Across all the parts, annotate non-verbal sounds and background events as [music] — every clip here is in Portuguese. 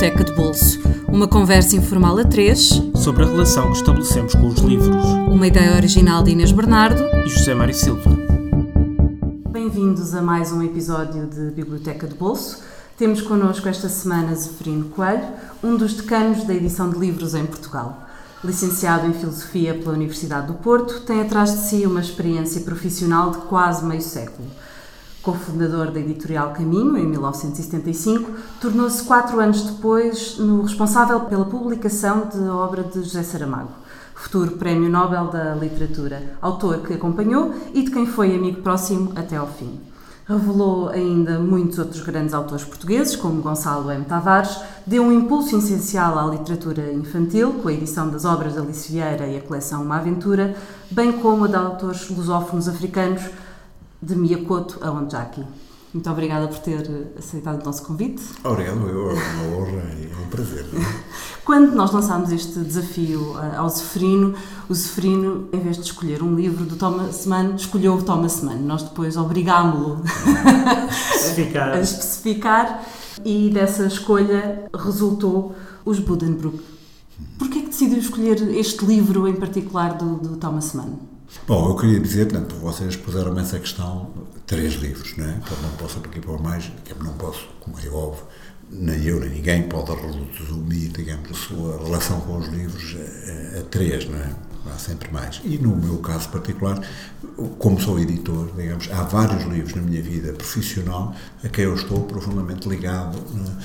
Biblioteca de Bolso. Uma conversa informal a três sobre a relação que estabelecemos com os livros. Uma ideia original de Inês Bernardo e José Mário Silva. Bem-vindos a mais um episódio de Biblioteca de Bolso. Temos connosco esta semana Zeferino Coelho, um dos decanos da edição de livros em Portugal. Licenciado em Filosofia pela Universidade do Porto, tem atrás de si uma experiência profissional de quase meio século. Cofundador da editorial Caminho, em 1975, tornou-se quatro anos depois no responsável pela publicação de obra de José Saramago, futuro Prémio Nobel da Literatura, autor que acompanhou e de quem foi amigo próximo até ao fim. Revelou ainda muitos outros grandes autores portugueses, como Gonçalo M. Tavares, deu um impulso essencial à literatura infantil, com a edição das obras da Alice Vieira e a coleção Uma Aventura, bem como a de autores lusófonos africanos, de Miyakoto a Onjaki. Muito obrigada por ter aceitado o nosso convite. Obrigado, é uma honra e é um prazer. [laughs] Quando nós lançámos este desafio eh, ao Zeferino, o Zeferino, em vez de escolher um livro do Thomas Mann, escolheu o Thomas Mann. Nós depois obrigámo-lo [laughs] especificar. a especificar e dessa escolha resultou os Buddenbrook. Porquê é que decidiu escolher este livro em particular do, do Thomas Mann? Bom, eu queria dizer, portanto, vocês puseram-me essa questão, três livros, não é? Não posso aqui pôr mais, não posso, como é óbvio, nem eu nem ninguém pode resumir, digamos, a sua relação com os livros a, a, três, não é? Há sempre mais. E no meu caso particular, como sou editor, digamos, há vários livros na minha vida profissional a quem eu estou profundamente ligado, é?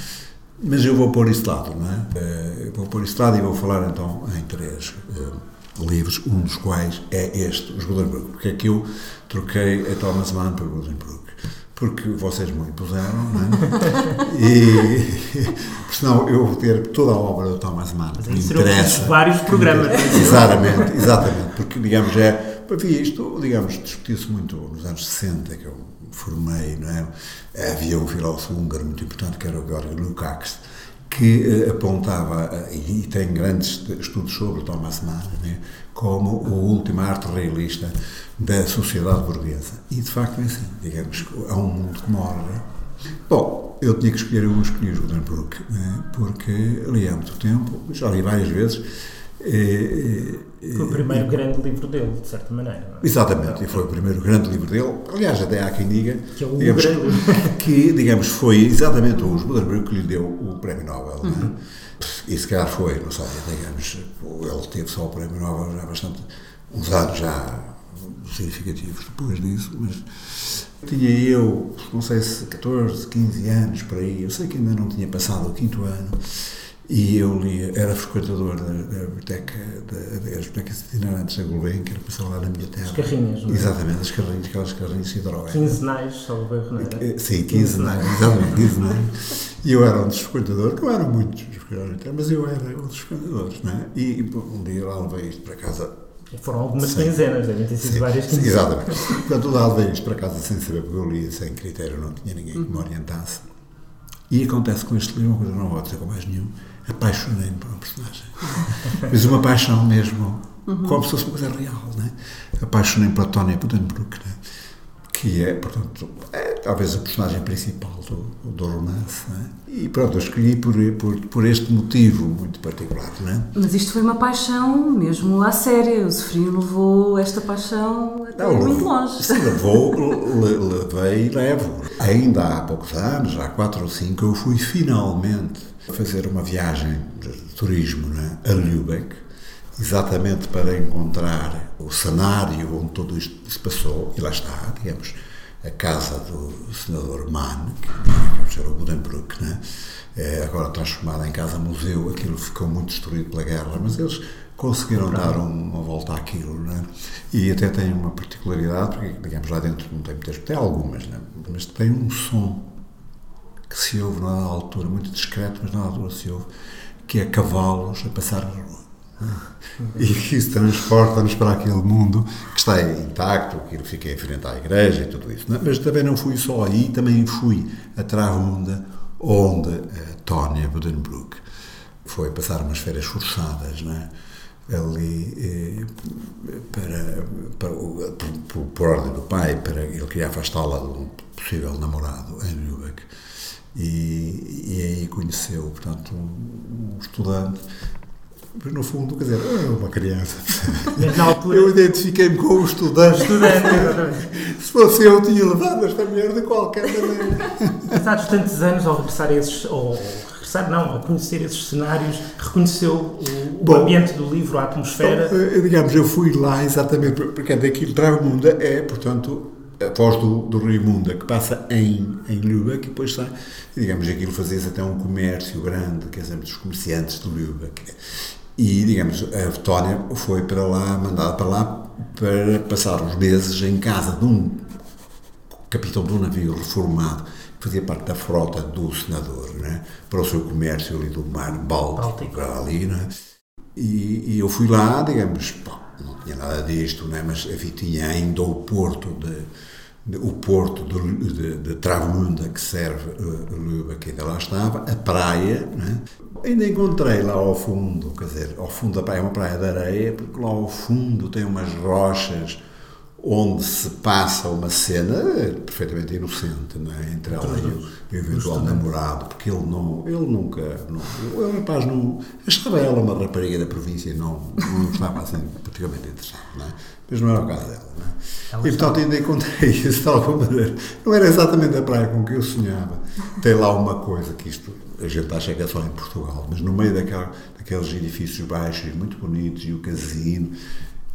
mas eu vou pôr isso de lado, não é? Eh, vou pôr isso de lado e vou falar então em três eh, livros, um dos quais é este, Os Gutenberg. Porque é que eu troquei a Thomas Mann por Gutenberg? Porque vocês me impuseram, não é? [laughs] e, [laughs] senão eu vou ter toda a obra do Thomas Mann. Mas me interessa. vários programas. Exatamente, exatamente. Porque, digamos, é. Havia isto, digamos, discutiu-se muito nos anos 60, que eu formei, não é? Havia um filósofo húngaro muito importante que era o Georg Lukács que uh, apontava, uh, e tem grandes estudos sobre Thomas Mann, né, como o último arte realista da sociedade burguesa. E de facto é assim, digamos, há um mundo que morre. Bom, eu tinha que escolher, eu escolhi o Gutenberg, né, porque li há muito tempo, já li várias vezes, foi o primeiro e, grande livro dele, de certa maneira. É? Exatamente, e foi o primeiro grande livro dele. Aliás, até há quem diga que, é digamos, [laughs] que, digamos, foi exatamente o Gutenberg que lhe deu o Prémio Nobel. É? Uhum. E se calhar foi, não sei, digamos, ele teve só o Prémio Nobel já bastante, uns anos já significativos depois disso, mas tinha eu, não sei se 14, 15 anos por aí, eu sei que ainda não tinha passado o quinto ano e eu lia, era frequentador da, da biblioteca, da, das bibliotecas itinerantes da Gulbenkian, que lá na minha terra. As carrinhas, não é? Exatamente, as carrinhas, aquelas carrinhas de hidrogênio. Quinzenais, salvo erro, não era? Eh, sim, quinzenais, exatamente, quinzenais. E eu era um dos frequentadores, não eram muitos, mas eu era um dos frequentadores, não é? E um dia lá levei isto para casa. E foram algumas sim. quinzenas, devem ter sido sim, várias quinzenas. Exatamente. Portanto, lá levei isto para casa sem saber, porque eu lia sem critério, não tinha ninguém que me orientasse. E acontece com este livro uma coisa que não vou dizer com mais nenhum apaixonei-me por um personagem. Mas uma paixão mesmo, como se fosse uma coisa real, né? Apaixonei-me por Tony Buddenbrook, né? que é, portanto, é talvez a personagem principal do, do romance. Né? E pronto, eu escolhi por, por, por este motivo muito particular. Né? Mas isto foi uma paixão mesmo à séria. O Sofrinho levou esta paixão até Não, muito longe. Sim, levou, levei e levo. Ainda há poucos anos, há quatro ou cinco, eu fui finalmente fazer uma viagem de turismo né, a Lübeck, exatamente para encontrar o cenário onde tudo isto se passou, e lá está, digamos, a casa do senador Mann, que era o Budenbrook, né? é agora transformada em casa-museu, aquilo ficou muito destruído pela guerra, mas eles conseguiram dar uma volta àquilo, né? e até tem uma particularidade, porque, digamos, lá dentro não tem muitas, tem algumas, né? mas tem um som que se ouve na altura, muito discreto, mas na altura se ouve, que é cavalos a passar na rua. E isso transporta-nos para aquele mundo que está intacto, que fica em frente à igreja e tudo isso. Mas também não fui só aí, também fui a Travunda, onde a Tónia Budenbrook foi passar umas férias forçadas, é? ali eh, para, para, por, por, ordem do pai, para ele queria afastá-la de um possível namorado em Lübeck e, e aí conheceu, portanto, um, um estudante mas no fundo, quer dizer, era uma criança. Mas na altura. Eu identifiquei-me com o estudante. Estudante, exatamente. Se fosse eu, tinha levado esta mulher de qualquer maneira. Passados tantos anos, ao regressar a esses. Ou, regressar, não, ao conhecer esses cenários, reconheceu o, o Bom, ambiente do livro, a atmosfera. Então, eh, digamos, eu fui lá exatamente, porque daquilo Travemunda é, portanto, a voz do, do Rio Munda, que passa em, em Lübeck e depois sai, digamos, aquilo fazia até um comércio grande, quer dizer, dos comerciantes de Lübeck. E, digamos, a Tónia foi para lá, mandada para lá, para passar uns meses em casa de um capitão de um navio reformado, que fazia parte da frota do senador, né? para o seu comércio ali do mar Báltico, ali, né? e, e, eu fui lá, digamos, pá, não tinha nada disto, né? mas enfim, tinha ainda o porto de, de o porto de, de, de que serve uh, Lübeck, que ainda lá estava, a praia, né? Ainda encontrei lá ao fundo, quer dizer, ao fundo da praia, é uma praia de areia, porque lá ao fundo tem umas rochas onde se passa uma cena perfeitamente inocente, é? Entre ela e o eventual namorado, porque ele não, ele nunca, não, o rapaz não, achava ela uma rapariga da província e não, não estava assim particularmente interessado, não é? Mas não era o caso dela, não é? E portanto ainda encontrei isso de alguma maneira. Não era exatamente a praia com que eu sonhava. Tem lá uma coisa que isto, a gente acha que é só em Portugal, mas no meio daquela, daqueles edifícios baixos, muito bonitos, e o casino,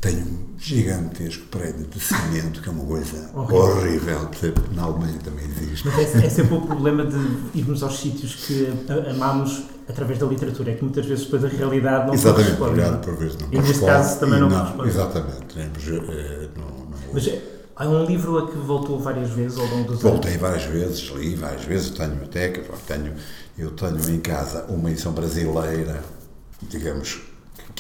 tem um gigantesco prédio de cimento, que é uma coisa horrível. horrível. Na Alemanha também existe. Mas é, é, sempre o problema de irmos aos sítios que amamos através da literatura, é que muitas vezes depois a realidade não Exatamente, corresponde. por vezes não E neste caso também não, não corresponde. Exatamente. Eh, não, não, Mas há um livro a que voltou várias vezes ao longo dos Voltei anos? várias vezes, li várias vezes, tenho até, tenho, eu tenho em casa uma edição brasileira, digamos,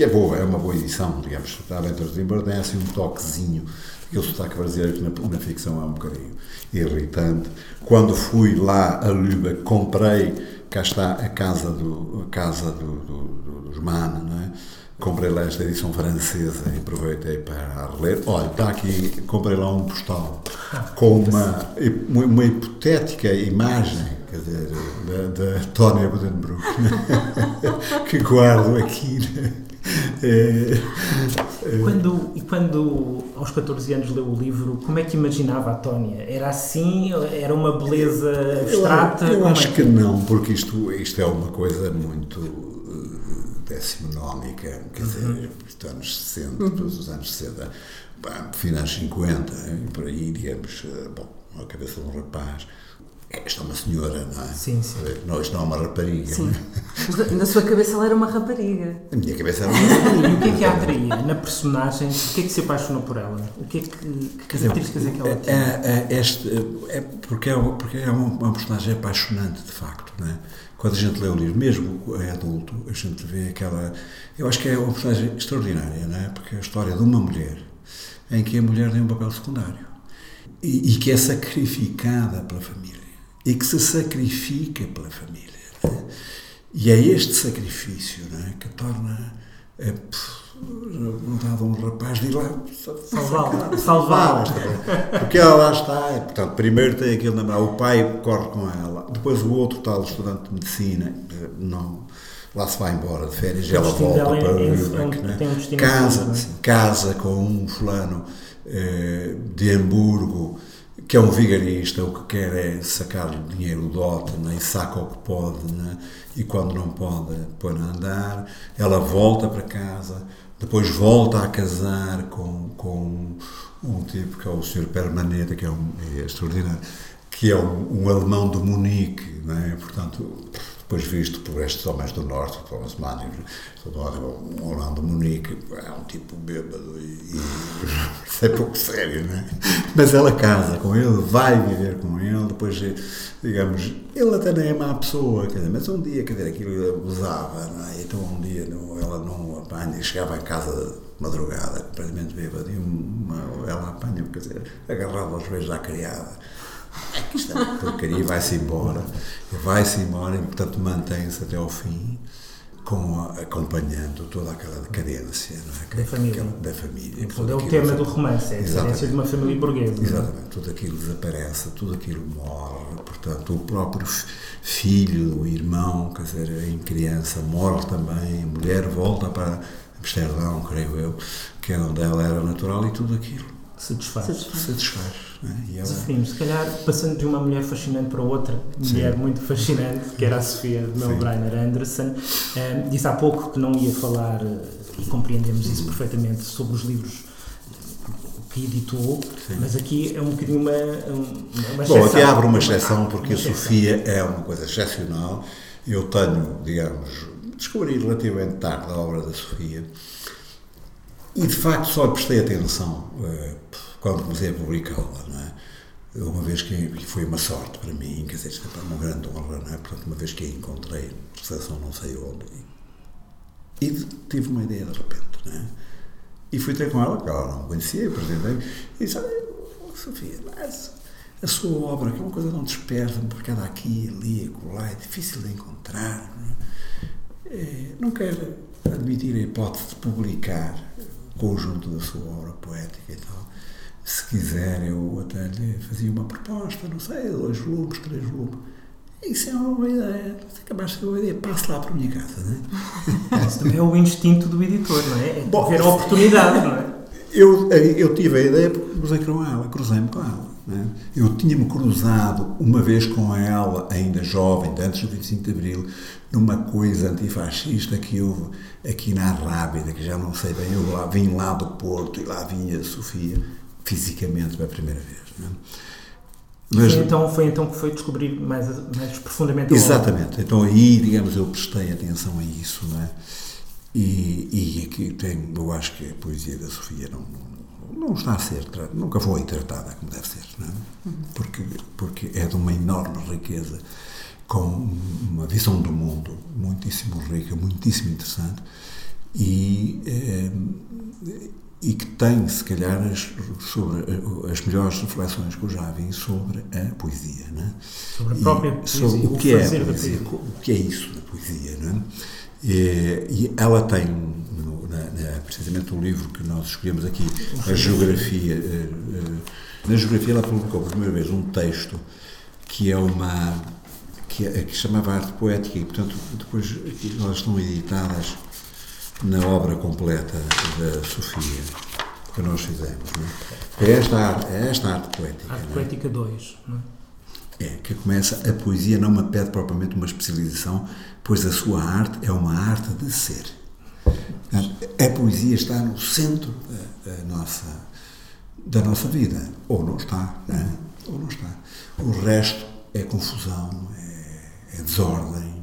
que é boa, é uma boa edição, digamos, da Aventuras de tem assim um toquezinho, aquele sotaque brasileiro que na, na, ficção é um bocadinho irritante. Quando fui lá a Lübeck, comprei, cá está a casa, do, a casa do, do, dos Mann, não é? Comprei lá esta edição francesa e aproveitei para reler. Olha, está aqui, comprei lá um postal com uma, uma hipotética imagem, quer dizer, da, da Tônia Budenbrook, [laughs] que guardo aqui. É, é. Quando, e quando aos 14 anos leu o livro, como é que imaginava a Tónia? Era assim? Era uma beleza abstrata? Eu, eu acho é que... que não, porque isto, isto é uma coisa muito uh, decimonómica, quer uhum. dizer, os anos 60, uhum. todos os anos 60, finais 50, por aí, digamos, uh, bom, a cabeça de um rapaz esta é uma senhora, não é? Sim, sim. Não, isto não é uma rapariga. Sim. Mas na sua cabeça ela era uma rapariga. Na minha cabeça era uma rapariga. E o que é que a atraía na personagem? O que é que se apaixonou por ela? O que é que, que características é que ela tinha? É, é, este, é porque é, porque é uma, uma, personagem apaixonante, de facto, não é? Quando a gente lê o livro, mesmo é adulto, a gente vê aquela... Eu acho que é uma personagem extraordinária, não é? Porque é a história de uma mulher em que a mulher tem um papel secundário e, e que é sacrificada pela família e que se sacrifica pela família. Né? E é este sacrifício né, que torna a vontade a um rapaz de ir lá salvar, salvar. Porque ela lá está, e, portanto, primeiro tem aquele namorado, o pai corre com ela, depois o outro tal estudante de medicina, não, lá se vai embora de férias e ela volta para é, Lübeck, é, né? um casa, é? casa com um fulano eh, de Hamburgo, que é um vigarista, o que quer é sacar dinheiro do dote né, e saca o que pode, né, e quando não pode, põe a andar. Ela volta para casa, depois volta a casar com, com um tipo que é o Sr. Permanente, que é, um, é extraordinário, que é um, um alemão de Munique, né, portanto depois visto por estes homens do Norte, Thomas Mann, um Orlando Munique, é um tipo bêbado e, e [laughs] é pouco sério, não é? Mas ela casa com ele, vai viver com ele, depois, digamos, ele até nem é má pessoa, quer dizer, mas um dia, quer dizer, aquilo abusava, não é? Então um dia não, ela não apanha, chegava em casa madrugada, completamente bêbada, e uma, ela apanha, quer dizer, agarrava aos beijos à criada é que é porcaria, vai-se embora, vai-se embora e, portanto, mantém-se até ao fim, com, acompanhando toda aquela decadência é? da família. Aquela, da família. é o tema do romance, é a decadência de uma família burguesa. É? Exatamente, tudo aquilo desaparece, tudo aquilo morre, portanto, o próprio filho, o irmão, quer dizer, em criança, morre também, a mulher volta para Amsterdão, creio eu, que era onde ela era natural e tudo aquilo se desfaz. Se desfaz. Se desfaz é? ela... se calhar passando de uma mulher fascinante para outra mulher Sim. muito fascinante, que era a Sofia de Mel Brainer Anderson, um, disse há pouco que não ia falar, eh, e compreendemos isso perfeitamente, sobre os livros que editou, Sim. mas aqui é um bocadinho uma, uma Bom, aqui abre uma exceção, porque uma a Sofia é uma coisa excepcional. Eu tenho, digamos, descobri relativamente tarde a obra da Sofia e de facto só prestei atenção uh, quando comecei a publicá-la, é? Uma vez que foi uma sorte para mim, quer dizer, foi uma grande honra, não é? Portanto, uma vez que a encontrei, recepção não sei onde, e, e tive uma ideia de repente, não é? E fui ter com ela, que ela não conhecia, apresentei, e disse: Sofia, mas a sua obra, que é uma coisa não dispersa, marcada aqui, ali, acolá, é difícil de encontrar, não, é? É, não quero admitir a hipótese de publicar conjunto da sua obra poética e tal. Se quiser, eu até lhe fazia uma proposta, não sei, dois volumes, três volumes. Isso é uma boa ideia. Se acabaste de ter uma ideia, passe lá para a minha casa, não é? [laughs] Isso também é o instinto do editor, não é? É Bom, ver a oportunidade, não é? [laughs] Eu, eu tive a ideia porque cruzei com ela, cruzei-me com ela. É? Eu tinha-me cruzado uma vez com ela, ainda jovem, antes do 25 de Abril, numa coisa antifascista que houve aqui na Rábida, que já não sei bem, eu lá, vim lá do Porto e lá vinha a Sofia, fisicamente pela primeira vez. É? Mas, foi, então, foi então que foi descobrir mais, mais profundamente Exatamente. Então aí, digamos, eu prestei atenção a isso, não é? E, e aqui tem, eu acho que a poesia da Sofia não, não está a ser nunca foi tratada como deve ser, não é? Uhum. Porque, porque é de uma enorme riqueza com uma visão do mundo muitíssimo rica, muitíssimo interessante e, eh, e que tem, se calhar, as, sobre as melhores reflexões que eu já vi sobre a poesia. Não é? Sobre a própria poesia, sobre o, que é a poesia, o que é isso da poesia. Não é? e, e ela tem, no, na, na, precisamente o livro que nós escolhemos aqui, a geografia, eh, eh, na geografia ela publicou pela primeira vez um texto que é uma que, é, que chamava Arte Poética e, portanto, depois elas estão editadas na obra completa da Sofia que nós fizemos. É? é? esta arte, é esta arte poética. Arte é? Poética 2, é? é, que começa, a poesia não me pede propriamente uma especialização, pois a sua arte é uma arte de ser. A poesia está no centro da, da nossa, da nossa vida, ou não está, não é? ou não está. O resto é confusão, desordem,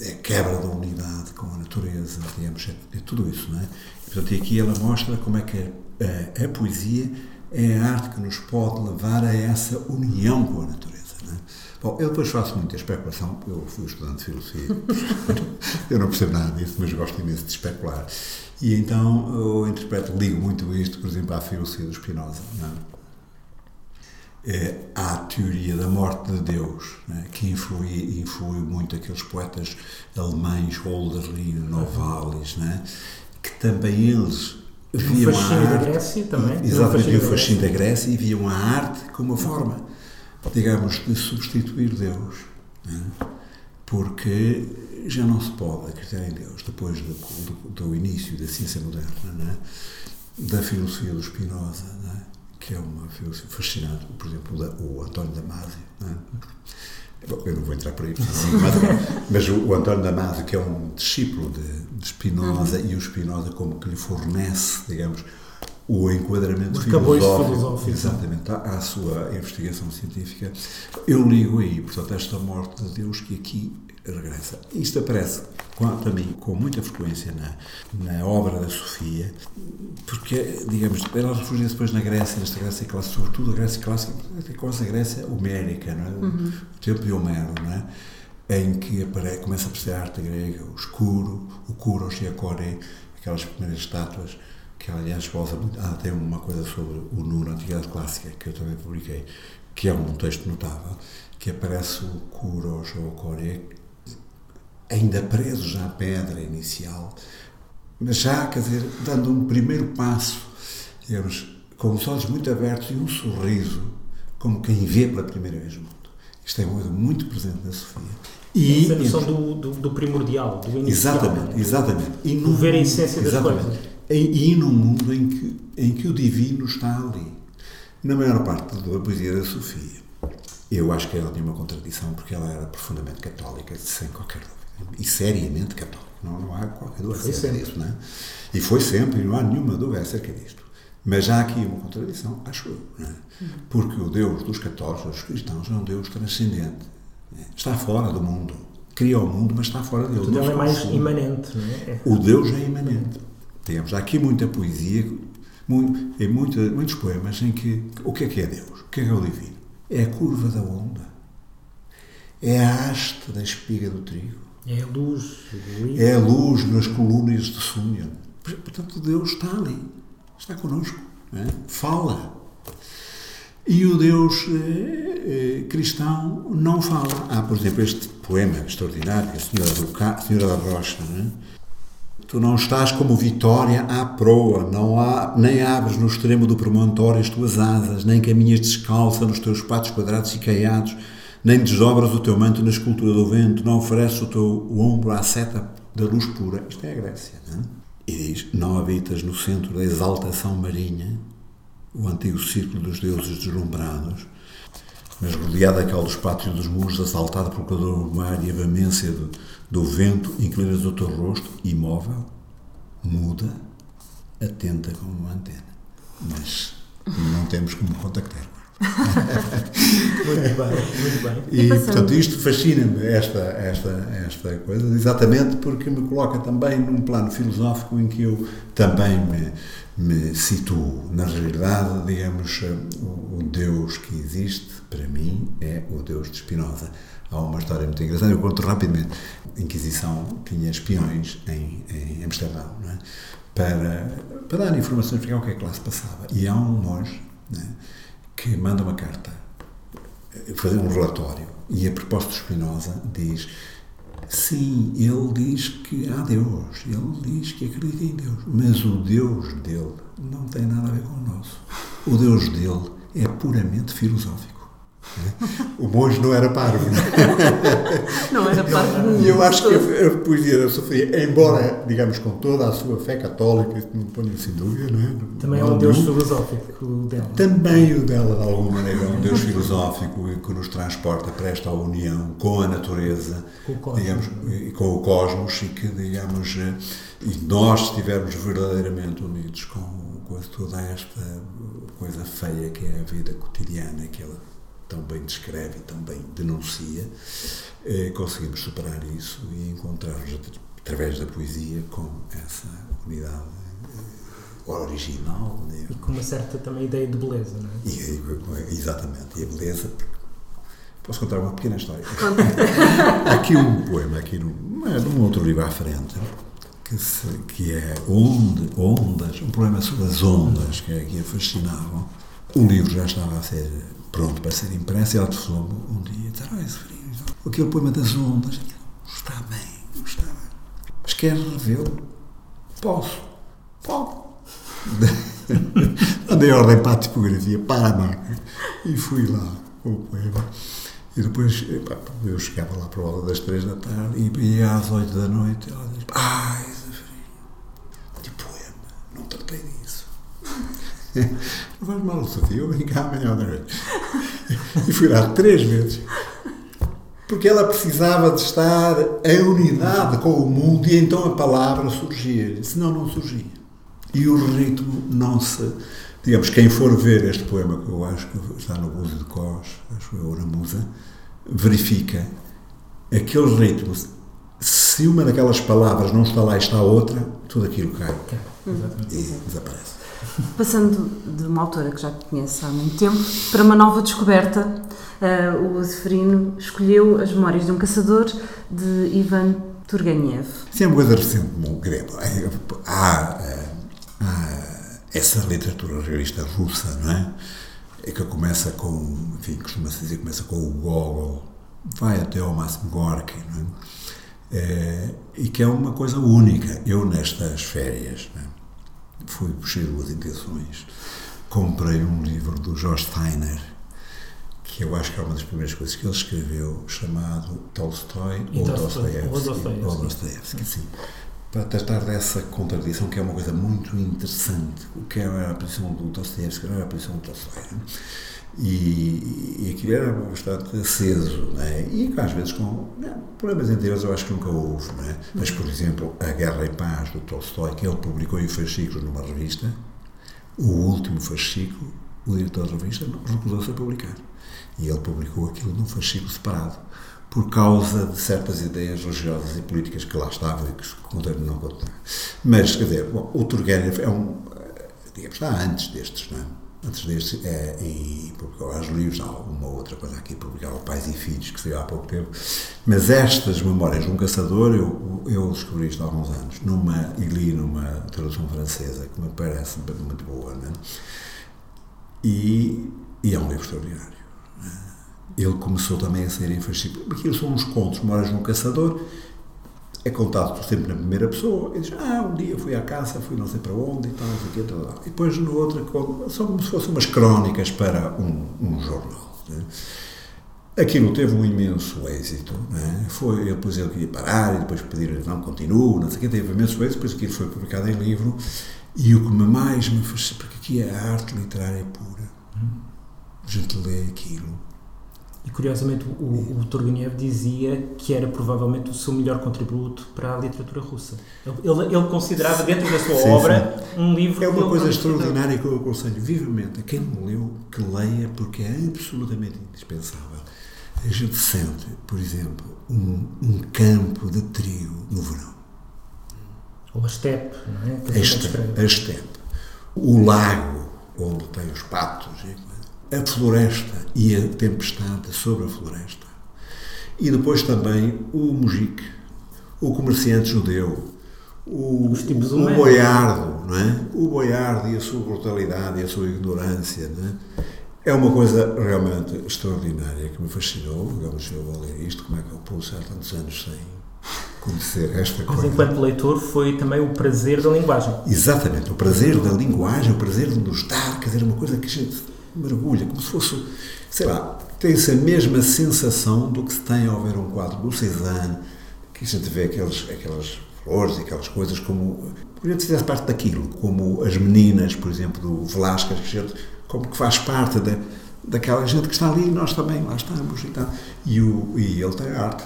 é? é quebra da unidade com a natureza, digamos, é, é tudo isso, não é? E, portanto, aqui ela mostra como é que a, a, a, poesia é a arte que nos pode levar a essa união com a natureza, é? Bom, eu depois faço muita especulação, eu fui estudante de filosofia, [laughs] eu não percebo nada disso, mas gosto imenso de especular. E então eu interpreto, ligo muito isto, por exemplo, à filosofia do Spinoza, não é? É, à teoria da morte de Deus, né, que influi, influiu muito aqueles poetas alemães, Holderlin, Novalis, né, que também eles viam a arte, da Grécia também. Exatamente, o fascínio da Grécia e viam a arte como uma forma, digamos, de substituir Deus. Né, porque já não se pode acreditar em Deus depois do, do, do início da ciência moderna, né, da filosofia do Spinoza, que é uma filosofia fascinante, por exemplo, o António Damasio. Não é? eu não vou entrar por aí, [laughs] mas o, o António Damasio, que é um discípulo de, de Spinoza, uhum. e o Spinoza como que lhe fornece, digamos, o enquadramento filosófico, filosófico, exatamente, à, à, sua investigação científica, eu ligo aí, portanto, esta morte de Deus que aqui regressa. Isto aparece para mim com muita frequência na, na obra da Sofia, porque, digamos, ela refugia-se depois na Grécia, nesta Grécia clássica, sobretudo a Grécia clássica, quase a Grécia homérica, não é? Uhum. o tempo de Homero, não é? em que aparece, começa a aparecer a arte grega, o escuro, o kuros e a core, aquelas primeiras estátuas, que aliás goza muito. Ah, tem uma coisa sobre o Nu na Antiguidade Clássica, que eu também publiquei, que é um texto notável, que aparece o kuros ou o core ainda presos à pedra inicial, mas já, quer dizer, dando um primeiro passo, digamos, com os olhos muito abertos e um sorriso, como quem vê pela primeira vez o mundo. Isto é uma coisa muito presente na Sofia. E, Essa noção do, do, do, primordial, do inicial. Exatamente, exatamente. E no, ver a essência das coisas. E, e num mundo em que, em que o divino está ali. Na maior parte da poesia da Sofia, eu acho que ela tinha uma contradição, porque ela era profundamente católica, sem qualquer dúvida. E seriamente católica. Não, não há qualquer dúvida acerca disso. Não é? E foi sempre, não há nenhuma dúvida acerca disto. Mas há aqui uma contradição, acho eu. Não é? Porque o Deus dos católicos, dos cristãos, é um Deus transcendente. É? Está fora do mundo. Cria o mundo, mas está fora dele. O Deus é mais imanente, não é? O Deus é imanente. Temos aqui muita poesia, muito, em muita, muitos poemas em que o que é que é Deus? O que é que é o divino? É a curva da onda. É a haste da espiga do trigo. É a luz. É a luz nas colunas de Súmia. Portanto, Deus está ali. Está connosco. É? Fala. E o Deus eh, eh, cristão não fala. Há, por exemplo, este poema extraordinário, a Senhora, do, Senhora da Rocha. Não é? Tu não estás como Vitória à proa, não há, nem abres no extremo do promontório as tuas asas, nem caminhas descalça nos teus patos quadrados e caiados, nem desdobras o teu manto na escultura do vento, não ofereces o teu o ombro à seta da luz pura. Isto é a Grécia, não é? E diz: Não habitas no centro da exaltação marinha, o antigo círculo dos deuses deslumbrados, mas rodeada aquele dos pátios dos muros, assaltada pelo calor do mar e a vemência do, do vento, inclinas o teu rosto, imóvel, muda, atenta como uma antena. Mas não temos como contactar. [laughs] muito bem, muito bem. E, portanto, isto fascina-me, esta, esta, esta coisa, exatamente porque me coloca também num plano filosófico em que eu também me, me situo. Na realidade, digamos, o Deus que existe, para mim, é o Deus de Spinoza. Há uma história muito engraçada, eu conto rapidamente. A Inquisição tinha espiões em, em Amsterdão, é? para, para dar informações para o que é que lá se passava. E há um monge é? Que manda uma carta, fazer um relatório, e a propósito de Spinoza diz Sim, ele diz que há Deus, ele diz que acredita em Deus, mas o Deus dele não tem nada a ver com o nosso. O Deus dele é puramente filosófico. O monge não era parvo. [laughs] Não era parvo. E eu acho que a, poesia da Sofia, embora, digamos, com toda a sua fé católica, não ponho sem dúvida, não é? Também é um Deus filosófico o dela. Também o dela, de alguma maneira, é um Deus filosófico e que nos transporta para esta união com a natureza, com digamos, e com o cosmos e que, digamos, eh, e nós estivermos verdadeiramente unidos com, com toda esta coisa feia que é a vida cotidiana, que ela tão bem descreve e tão bem denuncia, eh, conseguimos superar isso e encontrar-nos através da poesia com essa unidade eh, original. Né? E com uma certa também ideia de beleza, não é? E, exatamente, e a beleza. Posso contar uma pequena história? [laughs] aqui um poema, aqui num, é, num outro livro à frente, que, se, que é Onde, Ondas, um poema sobre as ondas, que é aqui fascinavam. O livro já estava a ser pronto para ser impresso, e ela telefonou-me um dia e disse: Ah, aquele poema das ondas, está bem, está bem. Mas quer revê-lo? Posso. Pode. [laughs] Andei a ordem para a tipografia, para a máquina, e fui lá com o poema. E depois eu chegava lá para a hora das três da tarde e, e às oito da noite ela diz: Ai, Zé de poema, não tratei disso. [laughs] Faz mal, Sofia, eu venho cá amanhã outra vez. E fui lá três vezes. Porque ela precisava de estar em unidade com o mundo e então a palavra surgia. Senão não surgia. E o ritmo não se. Digamos, quem for ver este poema, que eu acho que está no Búzio de Cós, acho eu, na Musa, verifica aquele ritmo. Se uma daquelas palavras não está lá e está outra, tudo aquilo cai. E desaparece. Passando de uma autora que já conhece há muito tempo para uma nova descoberta, uh, o Zeferino escolheu As Memórias de um Caçador, de Ivan Turgenev. Sim, é uma coisa recente no grego. Há, eh, há, essa literatura realista russa, não é? É que começa com, enfim, costuma-se dizer, começa com o Gogol, vai até ao Máximo Gorky, não é? É, e que é uma coisa única. Eu, nestas férias, né, fui puxar duas intenções. Comprei um livro do George Steiner, que eu acho que é uma das primeiras coisas que ele escreveu, chamado Tolstói ou Dostoevsky. Ou Dostoevsky, sim. Para tratar dessa contradição, que é uma coisa muito interessante. O que era é a posição do Dostoevsky, não era a posição do Tolstói. E, e aquilo era bastante aceso, né? e às vezes com né, problemas interiores eu acho que nunca houve. Né? Mas, por exemplo, A Guerra e Paz do Tolstói, que ele publicou em fascículos numa revista, o último fascículo, o diretor da revista recusou-se a publicar. E ele publicou aquilo num fascículo separado, por causa de certas ideias religiosas e políticas que lá estavam e que o não condenar. Mas, quer dizer, o Turgenev é um, digamos, está antes destes, não é? Antes deste, é, e publicou vários livros, há uma outra coisa aqui, publicava Pais e Filhos, que saiu há pouco tempo. Mas estas memórias de um caçador, eu, eu descobri isto há alguns anos, numa, e li numa tradução francesa, que me parece muito boa, né? e, e é um livro extraordinário. Ele começou também a sair em fascículo. Aquilo são uns contos, Memórias de um Caçador, é contado sempre na primeira pessoa, e diz, ah, um dia fui à caça, fui não sei para onde e tal, não sei o quê, tal, tal. e depois no outro, são como se fossem umas crónicas para um, um jornal. Né? Aquilo teve um imenso êxito, né? foi, depois ele queria parar, e depois pediram não, continua, não sei o quê, teve imenso êxito, depois aquilo foi publicado em livro, e o que mais me fez, porque aqui é a arte literária pura, a gente lê aquilo, e curiosamente o, o Turgenev dizia que era provavelmente o seu melhor contributo para a literatura russa. Ele, ele considerava dentro da sua sim, obra sim. um livro. É uma coisa extraordinária que eu aconselho vivamente a quem não leu que leia, porque é absolutamente indispensável. A gente sente, por exemplo, um, um campo de trigo no verão. Ou a estepe, não é? A estepe, a estepe. O lago onde tem os patos a floresta e a tempestade sobre a floresta. E depois também o mujique, o comerciante judeu, o, o, o boiardo, não é? O boiardo e a sua brutalidade e a sua ignorância, não é? É uma coisa realmente extraordinária que me fascinou. Digamos, eu vou ler isto, como é que eu pude há tantos anos sem conhecer esta coisa. Mas enquanto leitor foi também o prazer da linguagem. Exatamente, o prazer da linguagem, o prazer de nos dar, quer dizer, uma coisa que a gente mergulha, como se fosse, sei lá, tem-se a mesma sensação do que se tem ao ver um quadro do Cézanne, que a gente vê aqueles, aquelas flores e aquelas coisas como. A gente fizesse parte daquilo, como as meninas, por exemplo, do Velasquez, que gente, como que faz parte da, daquela gente que está ali e nós também lá estamos e tal. E, o, e ele tem arte,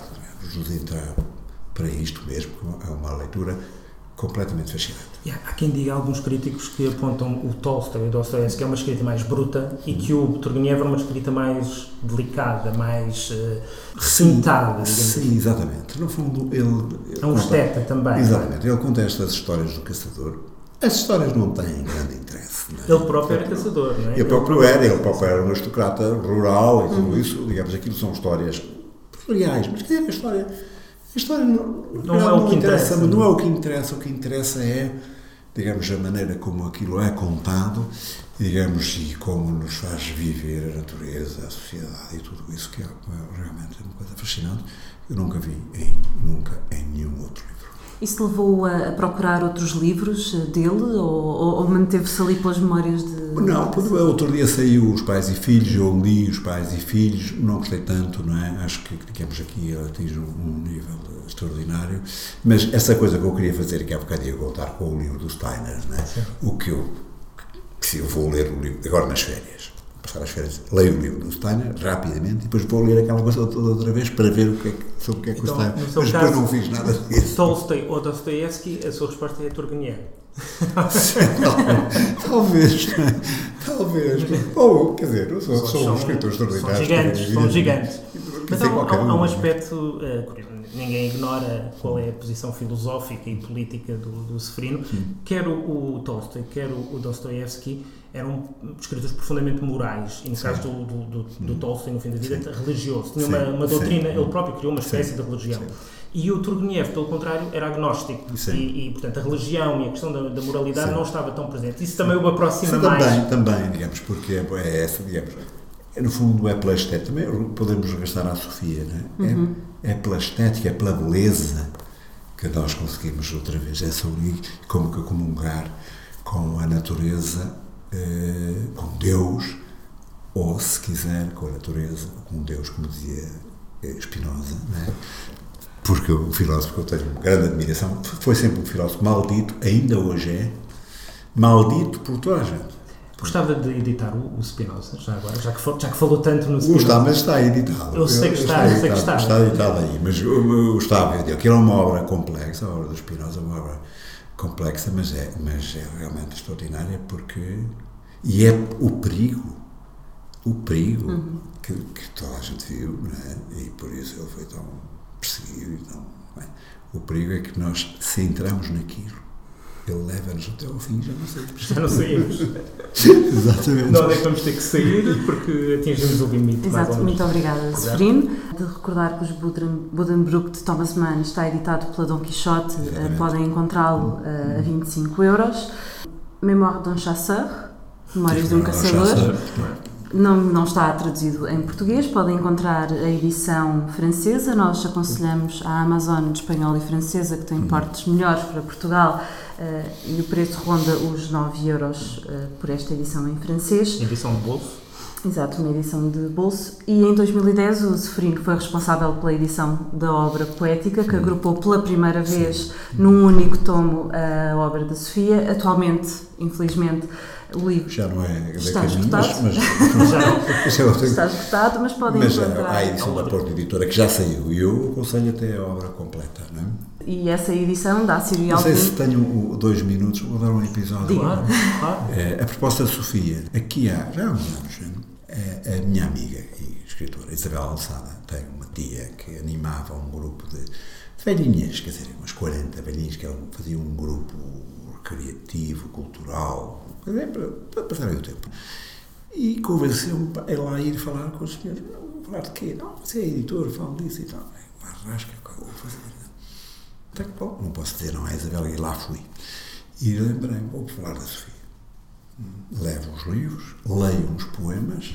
nos entrar para isto mesmo, é uma leitura completamente fascinante. Yeah, há quem diga, alguns críticos, que apontam o Tolstói, o Dostoevsky, que é uma escrita mais bruta e que o Turgenev é uma escrita mais delicada, mais uh, recintada. Sim, assim. exatamente. No fundo, ele... É um esteta também. Exatamente. Ele conta estas histórias do caçador. As histórias não têm grande interesse. É? Ele próprio era caçador, não é? Ele próprio era, ele próprio era um aristocrata rural e tudo uhum. isso. Digamos, aquilo são histórias reais, mas que é a história a história não, não, não é o que interessa. interessa não é o que interessa. O que interessa é, digamos, a maneira como aquilo é contado, digamos, e como nos faz viver a natureza, a sociedade e tudo isso, que é realmente uma coisa fascinante. Eu nunca vi em, nunca em nenhum outro livro. Isso levou a procurar outros livros eh, dele ou, ou manteve-se ali pelas memórias de. Não, quando outro dia saiu Os Pais e Filhos, eu li Os Pais e Filhos, não gostei tanto, não é? Acho que, digamos, aqui ele atinge um, nível extraordinário, mas essa coisa que eu queria fazer, que há bocado ia voltar com o livro do Steiner, não é? O que eu. Que se eu vou ler o livro, agora nas férias passar as férias, leio o livro do Steiner rapidamente e depois vou ler aquela coisa toda outra vez para ver o que é que, sobre o que é que então, está. Mas depois não fiz nada disso. [laughs] Tolstoy ou Dostoevsky, a sua resposta é Turgenev. [laughs] talvez, talvez. Ou, quer dizer, eu sou, sou um escritor extraordinário. São gigantes, são gigantes. Mas há, há, há, um aspecto, uh, ninguém ignora qual é a posição filosófica e política do, do Seferino, hum. quer o, o Tolstói, quer o, o Dostoevsky, eram escritores profundamente morais, e no caso do, do, do, do hum. Tolstói, no fim da vida, Sim. religioso. Tinha uma, uma doutrina, Sim. ele próprio criou uma espécie Sim. de religião. E o Turgenev, pelo contrário, era agnóstico. E, e, portanto, a religião e a questão da, da moralidade não estava tão presente. Isso também o aproxima também, mais. Também, digamos, porque é, é essa, digamos, é, no fundo é pela estética. Também podemos gastar a Sofia, não é? é uhum. é pela estética, é pela beleza que nós conseguimos outra vez essa unir, como que comungar com a natureza, eh, com Deus, ou se quiser, com a natureza, com Deus, como dizia Spinoza, né? porque o filósofo que eu tenho grande admiração foi sempre um filósofo maldito, ainda hoje é, maldito por toda a gente. Gostava de editar o, o Spinoza, já agora, já que, já que falou tanto no Spinoza. Gostava, mas está editado. Eu sei que está, eu sei que está. Está editado aí, mas gostava, aquilo é uma obra complexa, a obra do Spinoza é uma obra complexa, mas é, mas é realmente extraordinária porque. E é o perigo, o perigo uhum. que, que, toda a gente viu, é? e por isso ele foi tão perseguido. Tão, é? O perigo é que nós, se entramos naquilo, ele leva-nos até ao fim, já não sei. [laughs] Já não saímos. [laughs] Exatamente. Não é que vamos ter que sair porque atingimos o limite. Exato, muito obrigada, Severino. De recordar que os Buddenbrook de Thomas Mann está editado pela Dom Quixote, uh, podem encontrá-lo uh, a 25 euros. Mémoire d'un chasseur, Memórias de um Caçador. Não, não está traduzido em português, podem encontrar a edição francesa. Nós aconselhamos a Amazon de espanhol e francesa, que tem uhum. portes melhores para Portugal, uh, e o preço ronda os 9 euros uh, por esta edição em francês. Edição de bolso? Exato, uma edição de bolso. E em 2010 o Seferino foi responsável pela edição da obra poética, que agrupou pela primeira vez num único tomo a obra da Sofia. Atualmente, infelizmente, o livro já não é está esgotado. Mas, [laughs] mas já está esgotado, mas podem mas encontrar. Há a edição da Porta Editora que já saiu e eu aconselho até a obra completa, não é? E essa edição dá Sírio Não sei se tenho dois minutos, vou dar um episódio. Claro, claro. É, a proposta da Sofia, aqui há já há uns anos, é, a minha amiga e escritora Isabel Alçada tem uma tia que animava um grupo de, de velhinhas, quer dizer, umas 40 velhinhas que faziam um grupo recreativo, cultural, para, para passarem o tempo. E convenceu-me a lá ir falar com os senhores. Falar de quê? Não, você é editor, falo disso e tal. Uma rasca, vou fazer? Até que, bom, não posso dizer, não é Isabel, e lá fui. E lembrei-me, vou falar da Sofia. Levo os livros, leio uns poemas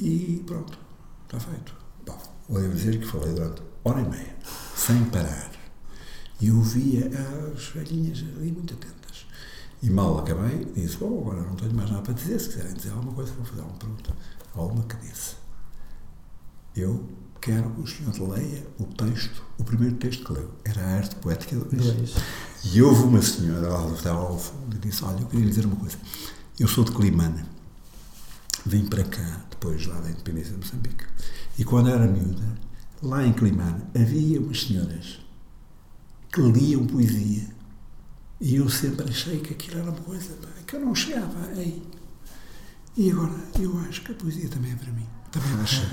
e pronto, está feito. Bom, vou dizer que falei durante hora e meia, sem parar. E ouvia as velhinhas ali muito atentas. E mal acabei, disse: Bom, agora não tenho mais nada para dizer. Se quiserem dizer alguma coisa, vou fazer uma pergunta. Há uma que disse: Eu quero que o senhor leia o texto, o primeiro texto que leu. Era a arte poética do Luís. E houve uma senhora, ela estava ao fundo, e disse: Olha, eu queria dizer uma coisa. Eu sou de Climana. Vim para cá, depois lá da independência de Moçambique. E quando era miúda, lá em Climane, havia umas senhoras que liam poesia. E eu sempre achei que aquilo era uma coisa que eu não chegava aí. E agora eu acho que a poesia também é para mim. Também acho. [laughs]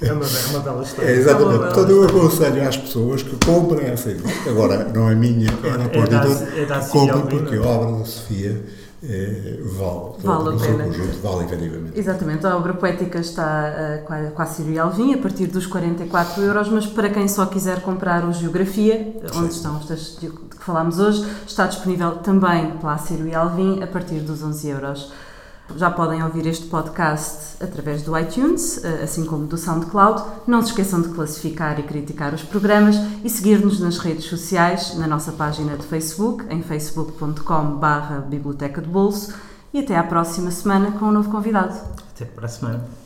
é uma, é uma bela história. É, exatamente. É Portanto, eu aconselho às pessoas que comprem essa ideia. Agora, não é minha, é, é, da, é da comprem porque a obra da Sofia é, vale, vale a pena. Conjunto, vale efetivamente. Exatamente, a obra poética está uh, com, a, Sírio Alvim a partir dos 44 euros, mas para quem só quiser comprar o Geografia, Sim. onde estão os textos de que falámos hoje, está disponível também pela Sírio Alvim a partir dos 11 euros. Já podem ouvir este podcast através do iTunes, eh, assim como do SoundCloud. Não se esqueçam de classificar e criticar os programas e seguir-nos nas redes sociais, na nossa página de Facebook, em facebook.com/biblioteca de bolso. E até à próxima semana com um novo convidado. Até para a semana.